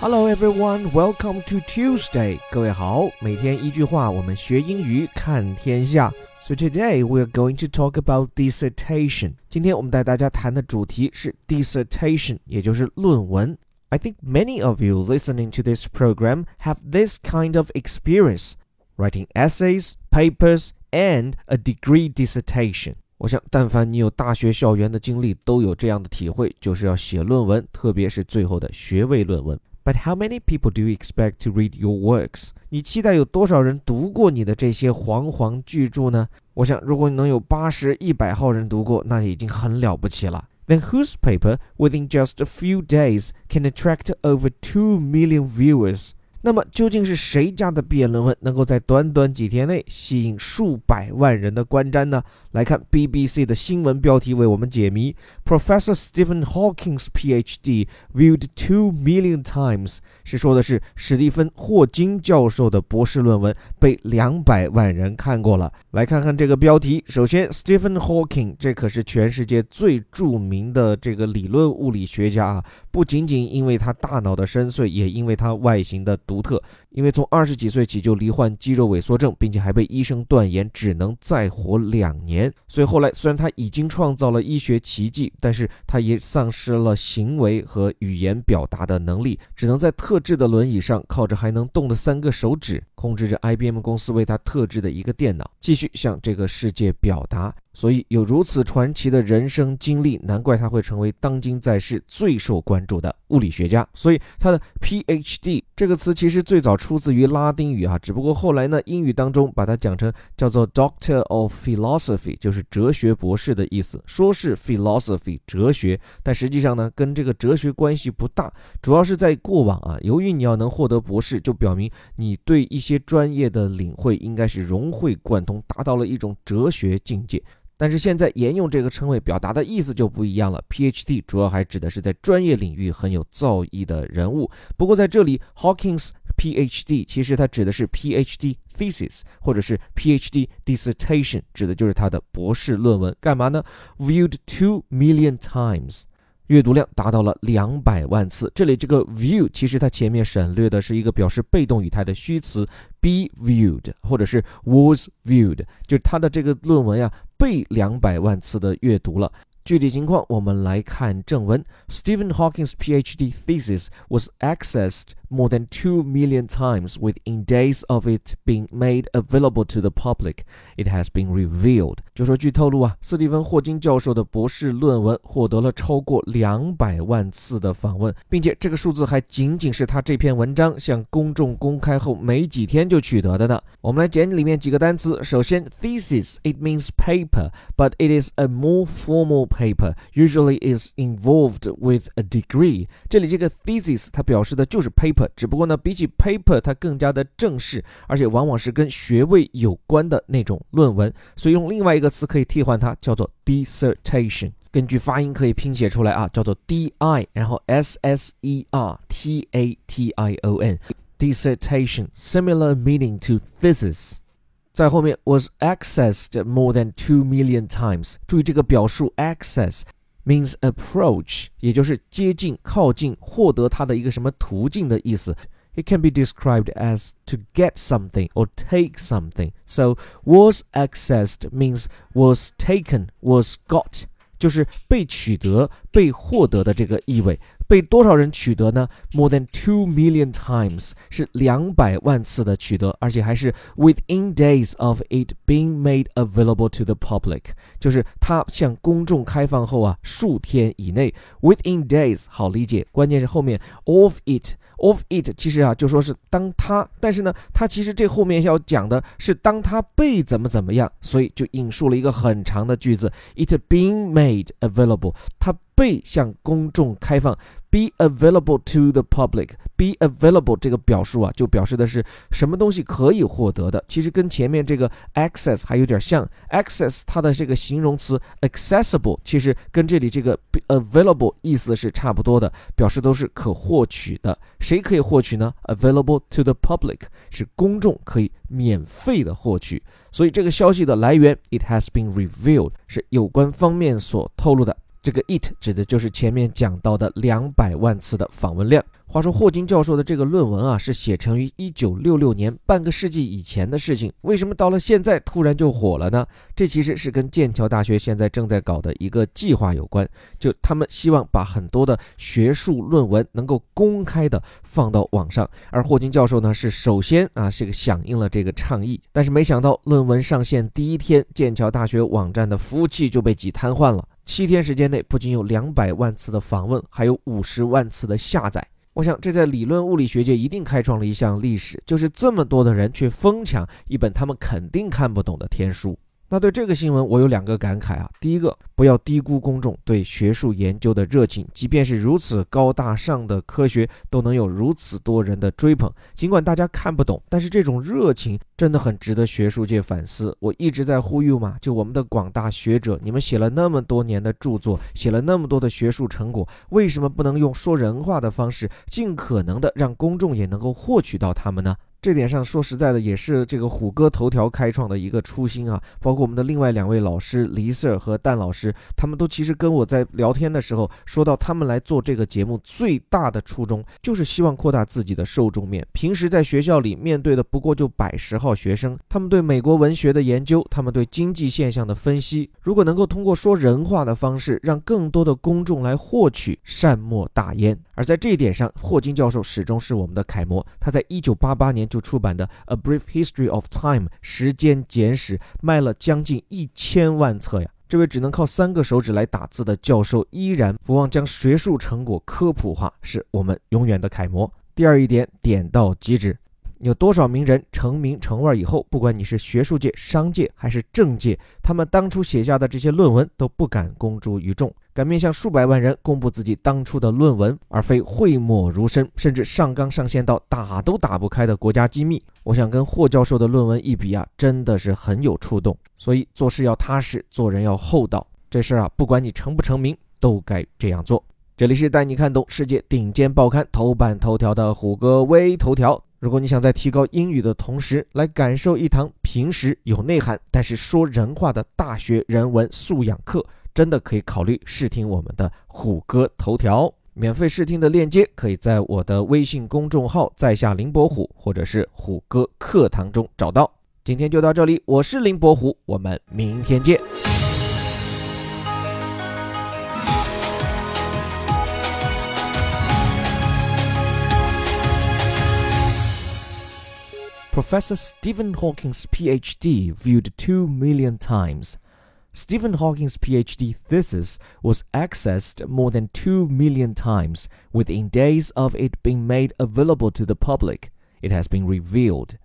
Hello everyone, welcome to Tuesday. 各位好，每天一句话，我们学英语看天下。So today we are going to talk about dissertation. 今天我们带大家谈的主题是 dissertation，也就是论文。I think many of you listening to this program have this kind of experience, writing essays, papers, and a degree dissertation. 我想，但凡你有大学校园的经历，都有这样的体会，就是要写论文，特别是最后的学位论文。 But how many people do you expect to read your works？你期待有多少人读过你的这些煌煌巨著呢？我想，如果你能有八十、一百号人读过，那已经很了不起了。Then whose paper within just a few days can attract over two million viewers？那么究竟是谁家的毕业论文能够在短短几天内吸引数百万人的观瞻呢？来看 BBC 的新闻标题为我们解谜：Professor Stephen Hawking's PhD viewed two million times，是说的是史蒂芬·霍金教授的博士论文被两百万人看过了。来看看这个标题，首先，Stephen Hawking 这可是全世界最著名的这个理论物理学家啊，不仅仅因为他大脑的深邃，也因为他外形的。独特，因为从二十几岁起就罹患肌肉萎缩症，并且还被医生断言只能再活两年。所以后来虽然他已经创造了医学奇迹，但是他也丧失了行为和语言表达的能力，只能在特制的轮椅上，靠着还能动的三个手指，控制着 IBM 公司为他特制的一个电脑，继续向这个世界表达。所以有如此传奇的人生经历，难怪他会成为当今在世最受关注的物理学家。所以他的 PhD 这个词其实最早出自于拉丁语啊，只不过后来呢，英语当中把它讲成叫做 Doctor of Philosophy，就是哲学博士的意思。说是 Philosophy 哲学，但实际上呢，跟这个哲学关系不大。主要是在过往啊，由于你要能获得博士，就表明你对一些专业的领会应该是融会贯通，达到了一种哲学境界。但是现在沿用这个称谓表达的意思就不一样了。PhD 主要还指的是在专业领域很有造诣的人物。不过在这里，Hawking's PhD 其实它指的是 PhD thesis 或者是 PhD dissertation，指的就是他的博士论文。干嘛呢？Viewed two million times，阅读量达到了两百万次。这里这个 view 其实它前面省略的是一个表示被动语态的虚词 be viewed，或者是 was viewed，就是他的这个论文呀。被两百万次的阅读了。具体情况，我们来看正文。Stephen Hawking's PhD thesis was accessed more than 2 million times within days of it being made available to the public. It has been revealed. 就说据透露啊，斯蒂芬·霍金教授的博士论文获得了超过两百万次的访问，并且这个数字还仅仅是他这篇文章向公众公开后没几天就取得的呢。我们来简里面几个单词。首先，thesis，it means paper，but it is a more formal paper usually is involved with a degree。这里这个 thesis 它表示的就是 paper， 只不过呢，比起 paper 它更加的正式，而且往往是跟学位有关的那种论文，所以用另外一个词可以替换它，叫做 dissertation。根据发音可以拼写出来啊，叫做 d i，然后 s s e r t a t i o n。Dissertation，similar meaning to thesis。在后面 was accessed more than two million times。注意这个表述 access means approach，也就是接近、靠近、获得它的一个什么途径的意思。It can be described as to get something or take something. So was accessed means was taken, was got，就是被取得、被获得的这个意味。 被多少人取得呢？More than two million times，是两百万次的取得，而且还是 within days of it being made available to the public，就是它向公众开放后啊，数天以内。Within days 好理解，关键是后面 of it。Of it，其实啊，就说是当它，但是呢，它其实这后面要讲的是当它被怎么怎么样，所以就引述了一个很长的句子，it being made available，它被向公众开放。Be available to the public. Be available 这个表述啊，就表示的是什么东西可以获得的。其实跟前面这个 access 还有点像。access 它的这个形容词 accessible，其实跟这里这个 available 意思是差不多的，表示都是可获取的。谁可以获取呢？Available to the public 是公众可以免费的获取。所以这个消息的来源，it has been revealed 是有关方面所透露的。这个 it 指的就是前面讲到的两百万次的访问量。话说霍金教授的这个论文啊，是写成于一九六六年，半个世纪以前的事情。为什么到了现在突然就火了呢？这其实是跟剑桥大学现在正在搞的一个计划有关。就他们希望把很多的学术论文能够公开的放到网上，而霍金教授呢是首先啊这个响应了这个倡议。但是没想到论文上线第一天，剑桥大学网站的服务器就被挤瘫痪了。七天时间内，不仅有两百万次的访问，还有五十万次的下载。我想，这在理论物理学界一定开创了一项历史，就是这么多的人去疯抢一本他们肯定看不懂的天书。那对这个新闻，我有两个感慨啊。第一个，不要低估公众对学术研究的热情，即便是如此高大上的科学，都能有如此多人的追捧。尽管大家看不懂，但是这种热情真的很值得学术界反思。我一直在呼吁嘛，就我们的广大学者，你们写了那么多年的著作，写了那么多的学术成果，为什么不能用说人话的方式，尽可能的让公众也能够获取到他们呢？这点上说实在的，也是这个虎哥头条开创的一个初心啊。包括我们的另外两位老师黎 Sir 和蛋老师，他们都其实跟我在聊天的时候说到，他们来做这个节目最大的初衷就是希望扩大自己的受众面。平时在学校里面对的不过就百十号学生，他们对美国文学的研究，他们对经济现象的分析，如果能够通过说人话的方式，让更多的公众来获取，善莫大焉。而在这一点上，霍金教授始终是我们的楷模。他在一九八八年就出版的《A Brief History of Time》时间简史卖了将近一千万册呀！这位只能靠三个手指来打字的教授，依然不忘将学术成果科普化，是我们永远的楷模。第二一点，点到即止。有多少名人成名成腕以后，不管你是学术界、商界还是政界，他们当初写下的这些论文都不敢公诸于众，敢面向数百万人公布自己当初的论文，而非讳莫如深，甚至上纲上线到打都打不开的国家机密。我想跟霍教授的论文一比啊，真的是很有触动。所以做事要踏实，做人要厚道，这事儿啊，不管你成不成名，都该这样做。这里是带你看懂世界顶尖报刊头版头条的虎哥微头条。如果你想在提高英语的同时来感受一堂平时有内涵但是说人话的大学人文素养课，真的可以考虑试听我们的虎哥头条。免费试听的链接可以在我的微信公众号“在下林伯虎”或者是虎哥课堂中找到。今天就到这里，我是林伯虎，我们明天见。Professor Stephen Hawking's PhD viewed 2 million times. Stephen Hawking's PhD thesis was accessed more than 2 million times within days of it being made available to the public. It has been revealed